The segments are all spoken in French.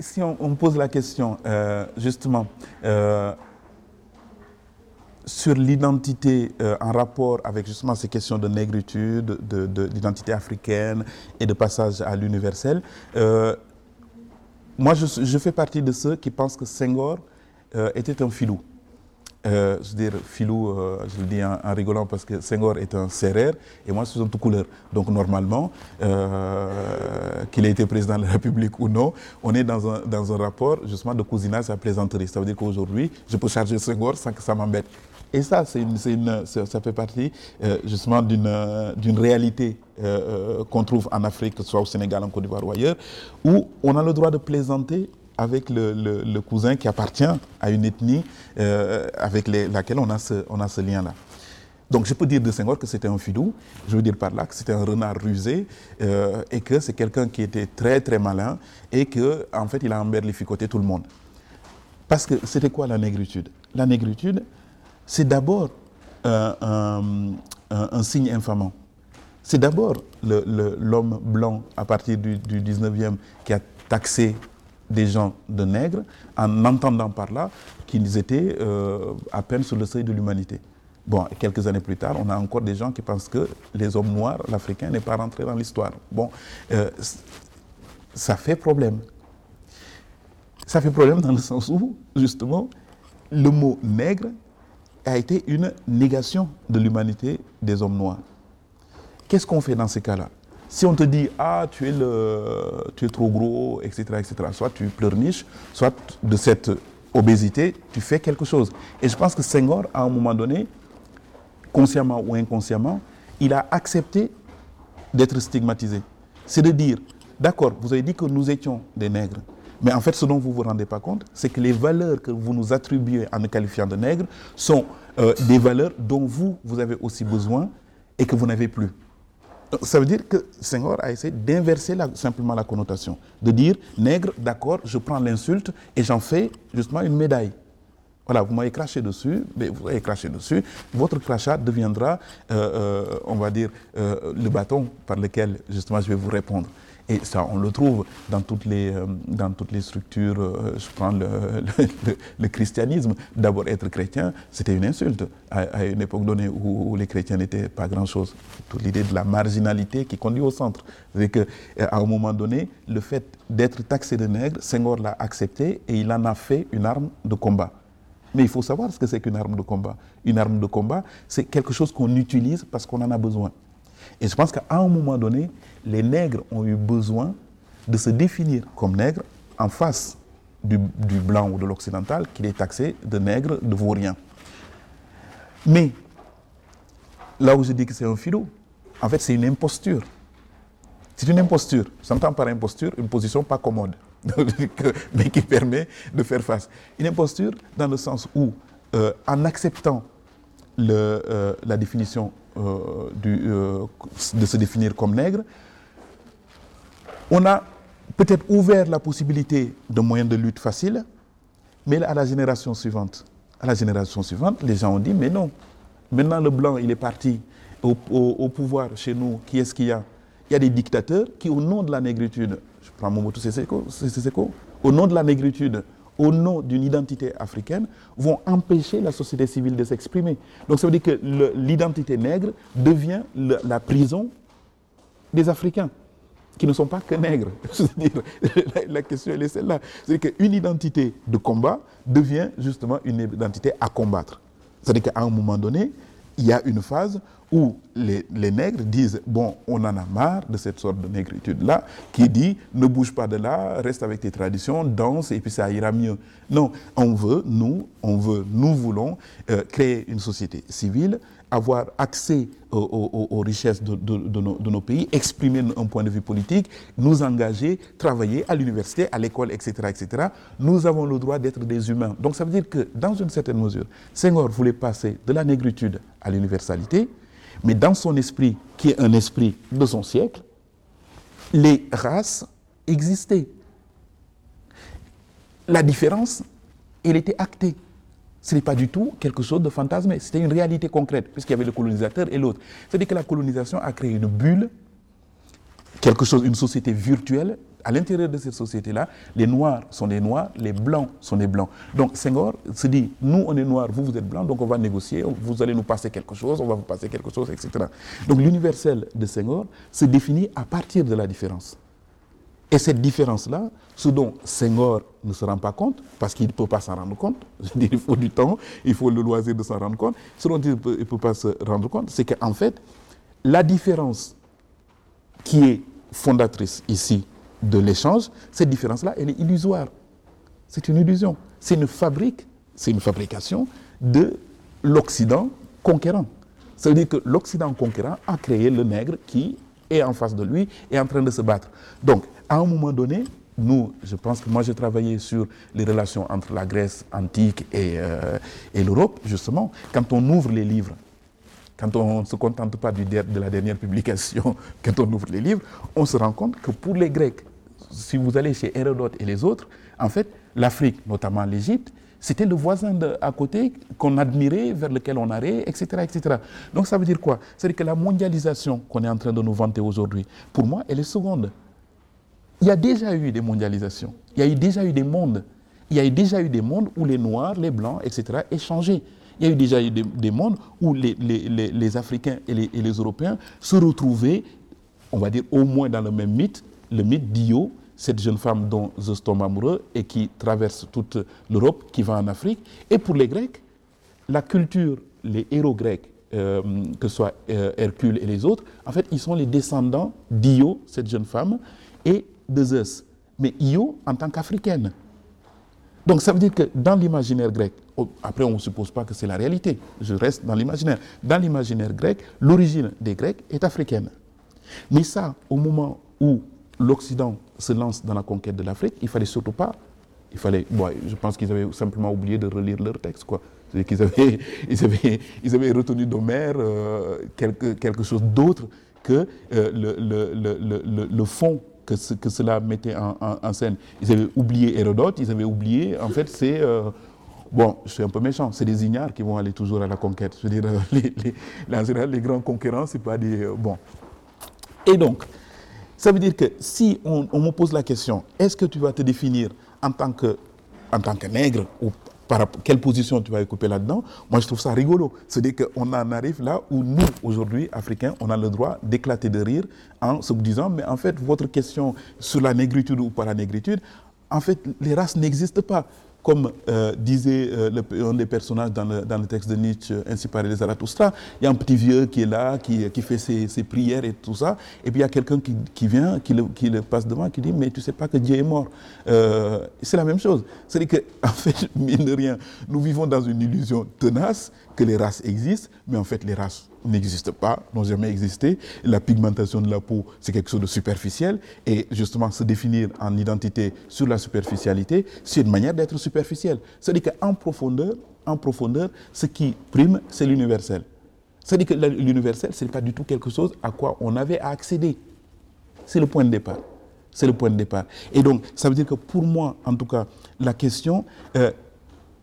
si, on, pose la question, euh, justement, euh, sur l'identité euh, en rapport avec justement ces questions de négritude, d'identité africaine et de passage à l'universel, moi je, fais partie de ceux qui pensent que Senghor était un filou. Euh, je veux dire, Filou, euh, je le dis en, rigolant parce que Senghor est un serrère et moi je suis un tout couleur. Donc normalement, euh, qu'il ait été président de la République ou non, on est dans un, dans un rapport justement de cousinage à plaisanterie. Ça veut dire qu'aujourd'hui, je peux charger Senghor sans que ça m'embête. Et ça, une, ça fait partie justement d'une réalité qu'on trouve en Afrique, que ce soit au Sénégal, en Côte d'Ivoire ou ailleurs, où on a le droit de plaisanter avec le, cousin qui appartient à une ethnie euh, avec laquelle on a ce, lien-là. Donc je peux dire de Senghor que c'était un fidou, je veux dire par là que c'était un renard rusé euh, et que c'est quelqu'un qui était très très malin et qu'en en fait il a emberlificoté tout le monde. Parce que c'était quoi la négritude? La négritude, c'est d'abord un, signe infamant. C'est d'abord l'homme blanc à partir du, du 19e qui a taxé des gens de nègres en entendant par là qu'ils étaient euh, à peine sur le seuil de l'humanité. Bon, quelques années plus tard, on a encore des gens qui pensent que les hommes noirs, l'Africain, n'est pas rentré dans l'histoire. Bon, euh, ça fait problème. Ça fait problème dans le sens où, justement, le mot nègre a été une négation de l'humanité des hommes noirs. Qu'est-ce qu'on fait dans ces cas-là? Si on te dit, ah, tu es, le, tu es trop gros, etc., etc., soit tu pleurniches, soit de cette obésité, tu fais quelque chose. Et je pense que Senghor, à un moment donné, consciemment ou inconsciemment, il a accepté d'être stigmatisé. C'est de dire, d'accord, vous avez dit que nous étions des nègres, mais en fait, ce dont vous ne vous rendez pas compte, c'est que les valeurs que vous nous attribuez en nous qualifiant de nègres sont euh, des valeurs dont vous, vous avez aussi besoin et que vous n'avez plus. Ça veut dire que Senghor a essayé d'inverser simplement la connotation, de dire nègre, d'accord, je prends l'insulte et j'en fais justement une médaille. Voilà, vous m'avez craché dessus, mais vous avez craché dessus, votre crachat deviendra, euh, euh, on va dire, euh, le bâton par lequel justement je vais vous répondre. Et ça, on le trouve dans toutes les, euh, dans toutes les structures. Euh, je prends le, christianisme. D'abord, être chrétien, c'était une insulte à, une époque donnée où, les chrétiens n'étaient pas grand-chose. Toute l'idée de la marginalité qui conduit au centre. C'est qu'à euh, un moment donné, le fait d'être taxé de nègre, Senghor l'a accepté et il en a fait une arme de combat. Mais il faut savoir ce que c'est qu'une arme de combat. Une arme de combat, c'est quelque chose qu'on utilise parce qu'on en a besoin. Et je pense qu'à un moment donné, les nègres ont eu besoin de se définir comme nègres en face du, blanc ou de l'occidental qui est taxé de nègre, de vaurien. Mais là où je dis que c'est un philo, en fait c'est une imposture. C'est une imposture. J'entends par imposture une position pas commode, mais qui permet de faire face. Une imposture dans le sens où, euh, en acceptant euh, la définition euh, de se définir comme nègre, on a peut-être ouvert la possibilité de moyens de lutte faciles, mais à la génération suivante, à la génération suivante, les gens ont dit, mais non, maintenant le blanc, il est parti au, pouvoir chez nous, qui est-ce qu'il y a? Il y a des dictateurs qui, au nom de la négritude, je prends Momotu Seseko, au nom de la négritude, au nom d'une identité africaine, vont empêcher la société civile de s'exprimer. Donc ça veut dire que l'identité nègre devient la prison des Africains qui ne sont pas que nègres. la, question est celle-là. C'est-à-dire qu'une identité de combat devient justement une identité à combattre. C'est-à-dire qu'à un moment donné, il y a une phase où les, nègres disent Bon, on en a marre de cette sorte de négritude-là, qui dit Ne bouge pas de là, reste avec tes traditions, danse et puis ça ira mieux. Non, on veut, nous, on veut, nous voulons euh, créer une société civile avoir accès aux, richesses de, nos, pays, exprimer un point de vue politique, nous engager, travailler à l'université, à l'école, etc., etc. Nous avons le droit d'être des humains. Donc ça veut dire que, dans une certaine mesure, Senghor voulait passer de la négritude à l'universalité, mais dans son esprit, qui est un esprit de son siècle, les races existaient. La différence, elle était actée. Ce n'est pas du tout quelque chose de fantasmé, c'était une réalité concrète, puisqu'il y avait le colonisateur et l'autre. C'est-à-dire que la colonisation a créé une bulle quelque chose, une société virtuelle. À l'intérieur de cette société-là, les noirs sont les noirs, les blancs sont les blancs. Donc Senghor se dit, nous on est noirs, vous vous êtes blancs, donc on va négocier, vous allez nous passer quelque chose, on va vous passer quelque chose, etc. Donc l'universel de Senghor se définit à partir de la différence. Et cette différence-là, ce dont Senghor ne se rend pas compte, parce qu'il ne peut pas s'en rendre compte, il faut du temps, il faut le loisir de s'en rendre compte, ce dont il ne peut, peut, pas se rendre compte, c'est qu'en fait, la différence qui est fondatrice ici de l'échange, cette différence-là, elle est illusoire. C'est une illusion. C'est une fabrique, c'est une fabrication de l'Occident conquérant. Ça veut dire que l'Occident conquérant a créé le nègre qui est en face de lui et en train de se battre. Donc, à un moment donné, nous, je pense que moi j'ai travaillé sur les relations entre la Grèce antique et, euh, et l'Europe, justement. Quand on ouvre les livres, quand on ne se contente pas de la dernière publication, quand on ouvre les livres, on se rend compte que pour les Grecs, si vous allez chez Hérodote et les autres, en fait, l'Afrique, notamment l'Égypte, c'était le voisin à côté qu'on admirait, vers lequel on allait, etc., etc. Donc ça veut dire quoi? C'est-à-dire que la mondialisation qu'on est en train de nous vanter aujourd'hui, pour moi, elle est seconde. Il y a déjà eu des mondialisations, il y a eu déjà eu des mondes. Il y a eu déjà eu des mondes où les Noirs, les Blancs, etc. échangeaient. Il y a eu déjà eu des, des mondes où les, Africains et, les, Européens se retrouvaient, on va dire au moins dans le même mythe, le mythe d'Io, cette jeune femme dont je tombe amoureux et qui traverse toute l'Europe, qui va en Afrique. Et pour les Grecs, la culture, les héros grecs, euh, que ce soit euh, Hercule et les autres, en fait, ils sont les descendants d'Io, cette jeune femme, et de Zeus. Mais Io en tant qu'africaine. Donc ça veut dire que dans l'imaginaire grec, après on ne suppose pas que c'est la réalité, je reste dans l'imaginaire. Dans l'imaginaire grec, l'origine des Grecs est africaine. Mais ça, au moment où l'Occident se lance dans la conquête de l'Afrique, il fallait surtout pas, il fallait, bon, je pense qu'ils avaient simplement oublié de relire leur texte, quoi. Qu'ils avaient, ils avaient, ils avaient retenu d'Homère euh, quelque, quelque chose d'autre que euh, le, le, le, le, fond que, que, cela mettait en, scène. Ils avaient oublié Hérodote, ils avaient oublié, en fait, c'est... Euh, Bon, je suis un peu méchant, c'est des ignares qui vont aller toujours à la conquête. Je veux dire, les, les, en général, les grands conquérants, c'est pas des... bon. Et donc, ça veut dire que si on, on me pose la question, est-ce que tu vas te définir en tant que, en tant que nègre ou par quelle position tu vas occuper là-dedans? Moi, je trouve ça rigolo. C'est-à-dire qu'on en arrive là où nous, aujourd'hui, Africains, on a le droit d'éclater de rire en se disant, mais en fait, votre question sur la négritude ou pas la négritude, en fait, les races n'existent pas comme euh, disait euh, un des personnages dans le, texte de Nietzsche, Ainsi parlait les Zarathustra, il y a un petit vieux qui est là, qui, fait ses, prières et tout ça, et puis il y a quelqu'un qui, vient, qui le, passe devant, qui dit, mais tu sais pas que Dieu est mort. Euh, c'est la même chose. C'est-à-dire qu'en en fait, mine de rien, nous vivons dans une illusion tenace que les races existent, mais en fait, les races n'existent pas, n'ont jamais existé. La pigmentation de la peau, c'est quelque chose de superficiel. Et justement, se définir en identité sur la superficialité, c'est une manière d'être superficiel. C'est-à-dire qu'en profondeur, en profondeur, ce qui prime, c'est l'universel. C'est-à-dire que l'universel, ce n'est pas du tout quelque chose à quoi on avait à accéder. C'est le point de départ. C'est le point de départ. Et donc, ça veut dire que pour moi, en tout cas, la question, euh,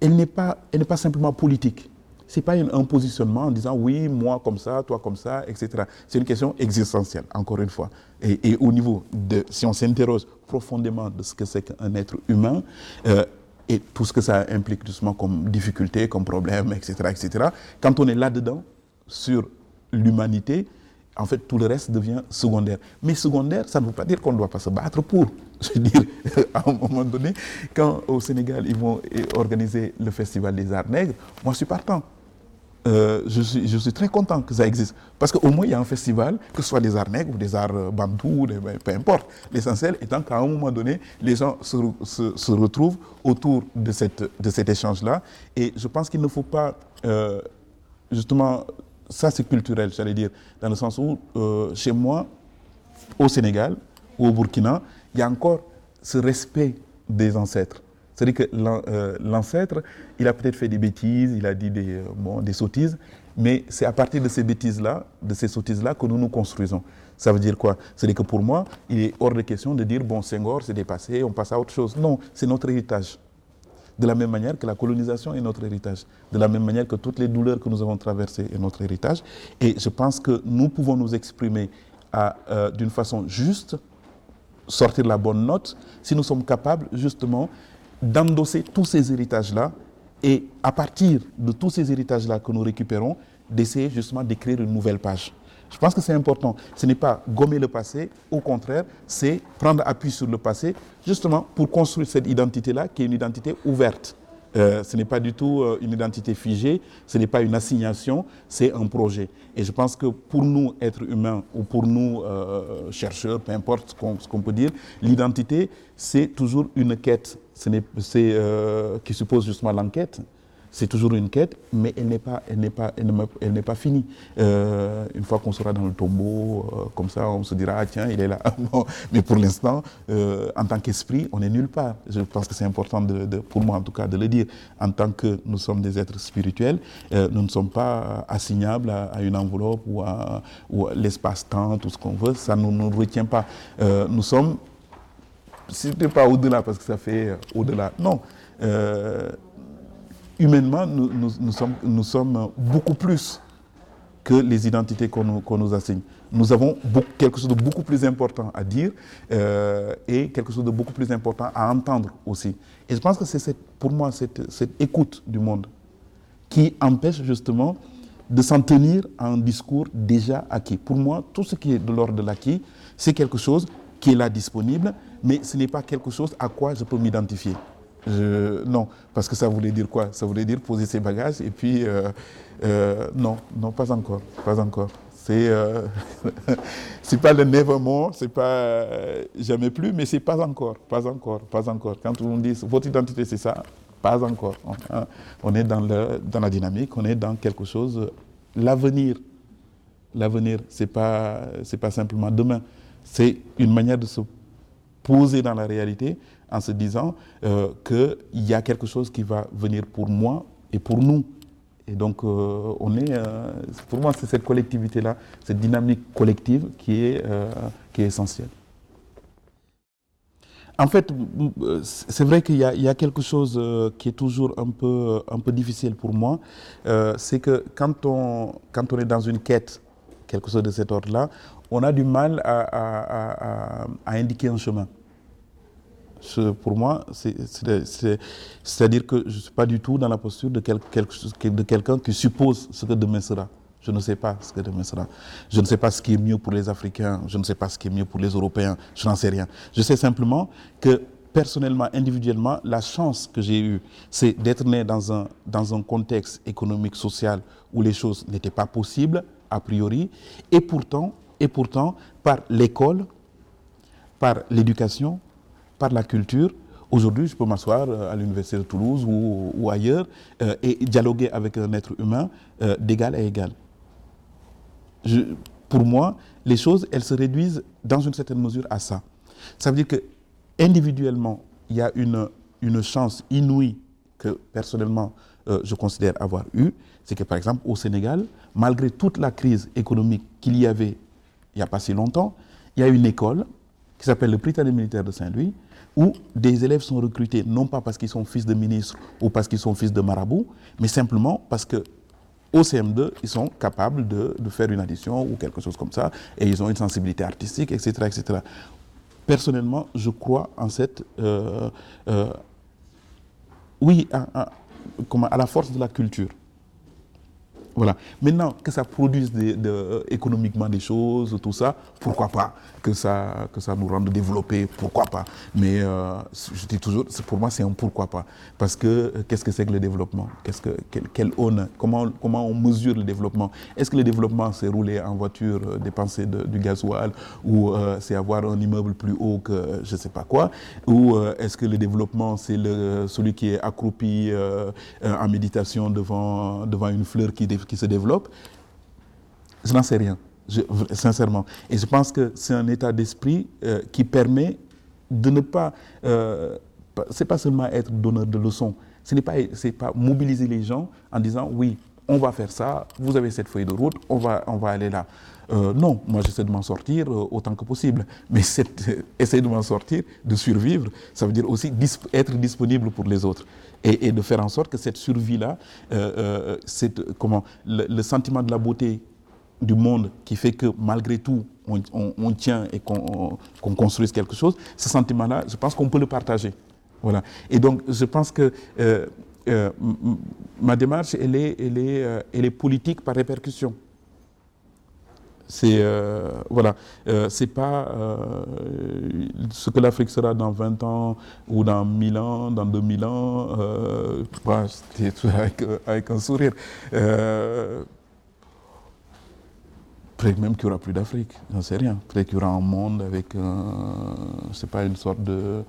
elle n'est pas, pas simplement politique ce n'est pas un, positionnement en disant oui, moi comme ça, toi comme ça, etc. C'est une question existentielle, encore une fois. Et, au niveau de, si on s'interroge profondément de ce que c'est qu'un être humain, euh, et tout ce que ça implique justement comme difficulté, comme problème, etc., etc., quand on est là-dedans, sur l'humanité, en fait, tout le reste devient secondaire. Mais secondaire, ça ne veut pas dire qu'on ne doit pas se battre pour. Je veux dire, à un moment donné, quand au Sénégal, ils vont organiser le Festival des Arts Nègres, moi, je suis partant. Euh, je, suis, très content que ça existe. Parce qu'au moins, il y a un festival, que ce soit des arts nègres ou des arts bantous, des, peu importe. L'essentiel étant qu'à un moment donné, les gens se, retrouvent autour de, cet échange-là. Et je pense qu'il ne faut pas, euh, justement, ça c'est culturel, j'allais dire, dans le sens où, euh, chez moi, au Sénégal ou au Burkina, il y a encore ce respect des ancêtres. C'est-à-dire que l'ancêtre, il a peut-être fait des bêtises, il a dit des, bon, des sottises, mais c'est à partir de ces bêtises-là, de ces sottises-là, que nous nous construisons. Ça veut dire quoi? C'est-à-dire que pour moi, il est hors de question de dire, bon, Senghor, c'est dépassé, on passe à autre chose. Non, c'est notre héritage. De la même manière que la colonisation est notre héritage. De la même manière que toutes les douleurs que nous avons traversées est notre héritage. Et je pense que nous pouvons nous exprimer à, d'une façon juste, sortir la bonne note, si nous sommes capables justement d'endosser tous ces héritages-là et à partir de tous ces héritages-là que nous récupérons, d'essayer justement d'écrire une nouvelle page. Je pense que c'est important. Ce n'est pas gommer le passé, au contraire, c'est prendre appui sur le passé, justement pour construire cette identité-là, qui est une identité ouverte. Euh, ce n'est pas du tout euh, une identité figée, ce n'est pas une assignation, c'est un projet. Et je pense que pour nous, êtres humains, ou pour nous, euh, chercheurs, peu importe ce qu'on peut dire, l'identité, c'est toujours une quête qui suppose justement l'enquête c'est toujours une quête, mais elle n'est pas, elle n'est pas, elle n'est pas finie. Euh, une fois qu'on sera dans le tombeau, euh, comme ça, on se dira ah, tiens, il est là. mais pour l'instant, euh, en tant qu'esprit, on n'est nulle part. Je pense que c'est important, pour moi en tout cas, de le dire. En tant que nous sommes des êtres spirituels, nous ne sommes pas assignables à, une enveloppe ou à, l'espace-temps, tout ce qu'on veut. Ça ne nous, retient pas. nous sommes, ce n'est pas au-delà, parce que ça fait au-delà. Non humainement, nous, sommes, nous, beaucoup plus que les identités qu'on nous, assigne. Nous avons quelque chose de beaucoup plus important à dire euh, et quelque chose de beaucoup plus important à entendre aussi. Et je pense que c'est pour moi cette, écoute du monde qui empêche justement de s'en tenir à un discours déjà acquis. Pour moi, tout ce qui est de l'ordre de l'acquis, c'est quelque chose qui est là disponible, mais ce n'est pas quelque chose à quoi je peux m'identifier non, parce que ça voulait dire quoi? Ça voulait dire poser ses bagages et puis euh, euh, non, non, pas encore, pas encore. C'est euh, pas le nevermore, c'est pas jamais plus, mais c'est pas encore, pas encore, pas encore. Quand on dit votre identité c'est ça, pas encore. On, est dans, le, dans la dynamique, on est dans quelque chose. L'avenir, l'avenir, c'est pas c'est pas simplement demain, c'est une manière de se poser dans la réalité en se disant euh, qu'il y a quelque chose qui va venir pour moi et pour nous. Et donc, euh, on est, euh, pour moi, c'est cette collectivité-là, cette dynamique collective qui est, qui est essentielle. En fait, c'est vrai qu'il y, y, a quelque chose qui est toujours un peu, un peu difficile pour moi. c'est que quand on, quand on est dans une quête, quelque chose de cet ordre-là, on a du mal à, à, à indiquer un chemin pour moi, c'est-à-dire que je ne suis pas du tout dans la posture de, quelqu'un qui suppose ce que demain sera. Je ne sais pas ce que demain sera. Je ne sais pas ce qui est mieux pour les Africains, je ne sais pas ce qui est mieux pour les Européens, je n'en sais rien. Je sais simplement que personnellement, individuellement, la chance que j'ai eue, c'est d'être né dans un, dans un contexte économique, social, où les choses n'étaient pas possibles, a priori, et pourtant, et pourtant par l'école, par l'éducation, par la culture. Aujourd'hui, je peux m'asseoir euh, à l'Université de Toulouse ou, ailleurs euh, et dialoguer avec un être humain euh, d'égal à égal. pour moi, les choses, elles se réduisent dans une certaine mesure à ça. Ça veut dire que individuellement, il y a une, une chance inouïe que personnellement je considère avoir eue. C'est que par exemple au Sénégal, malgré toute la crise économique qu'il y avait il n'y a pas si longtemps, il y a une école qui s'appelle le Britannique militaire de Saint-Louis, où des élèves sont recrutés, non pas parce qu'ils sont fils de ministre ou parce qu'ils sont fils de marabout, mais simplement parce que au CM2, ils sont capables de, faire une addition ou quelque chose comme ça, et ils ont une sensibilité artistique, etc. etc. Personnellement, je crois en cette... Euh, euh, oui, à la force de la culture. Voilà. Maintenant, que ça produise euh, économiquement des choses, tout ça, pourquoi pas que ça, que ça nous rende développés, pourquoi pas. Mais euh, je dis toujours, pour moi, c'est un pourquoi pas. Parce que euh, qu'est-ce que c'est que le développement? Qu'est-ce que, quel, comment, comment on mesure le développement? Est-ce que le développement, c'est rouler en voiture, dépenser du gasoil, ou c'est avoir un immeuble plus haut que je ne sais pas quoi? Ou est-ce que le développement, c'est celui qui est accroupi en méditation devant, devant une fleur qui qui se développe, je n'en sais rien, sincèrement. Et je pense que c'est un état d'esprit euh, qui permet de ne pas... Euh, c'est pas seulement être donneur de leçons, ce n'est pas, pas mobiliser les gens en disant oui, on va faire ça, vous avez cette feuille de route, on va, on va aller là. Euh, non, moi j'essaie de m'en sortir euh, autant que possible. Mais essayer de m'en sortir, de survivre, ça veut dire aussi être disponible pour les autres. Et, de faire en sorte que cette survie-là, euh, comment, le, sentiment de la beauté du monde qui fait que malgré tout, on, tient et qu'on construise quelque chose, ce sentiment-là, je pense qu'on peut le partager. Voilà. Et donc, je pense que euh, euh, ma démarche, elle est, elle, est, euh, elle est politique par répercussion. C'est voilà, c'est pas ce que l'Afrique sera dans 20 ans ou dans 1000 ans, dans 2000 ans, avec, avec, un sourire. Peut-être même qu'il n'y aura plus d'Afrique, j'en sais rien. Peut-être qu'il y aura un monde avec, c'est pas une sorte de,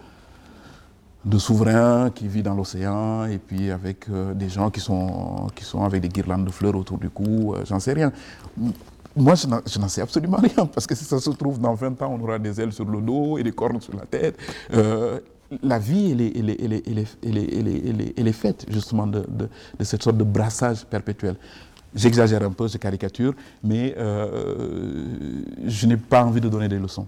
de souverain qui vit dans l'océan et puis avec euh, des gens qui sont, qui sont avec des guirlandes de fleurs autour du cou, euh, j'en sais rien. Moi, je n'en sais absolument rien parce que si ça se trouve dans 20 ans, on aura des ailes sur le dos et des cornes sur la tête. Euh, la vie, elle est, faite justement de, de, cette sorte de brassage perpétuel. J'exagère un peu, je caricature, mais euh, je n'ai pas envie de donner des leçons.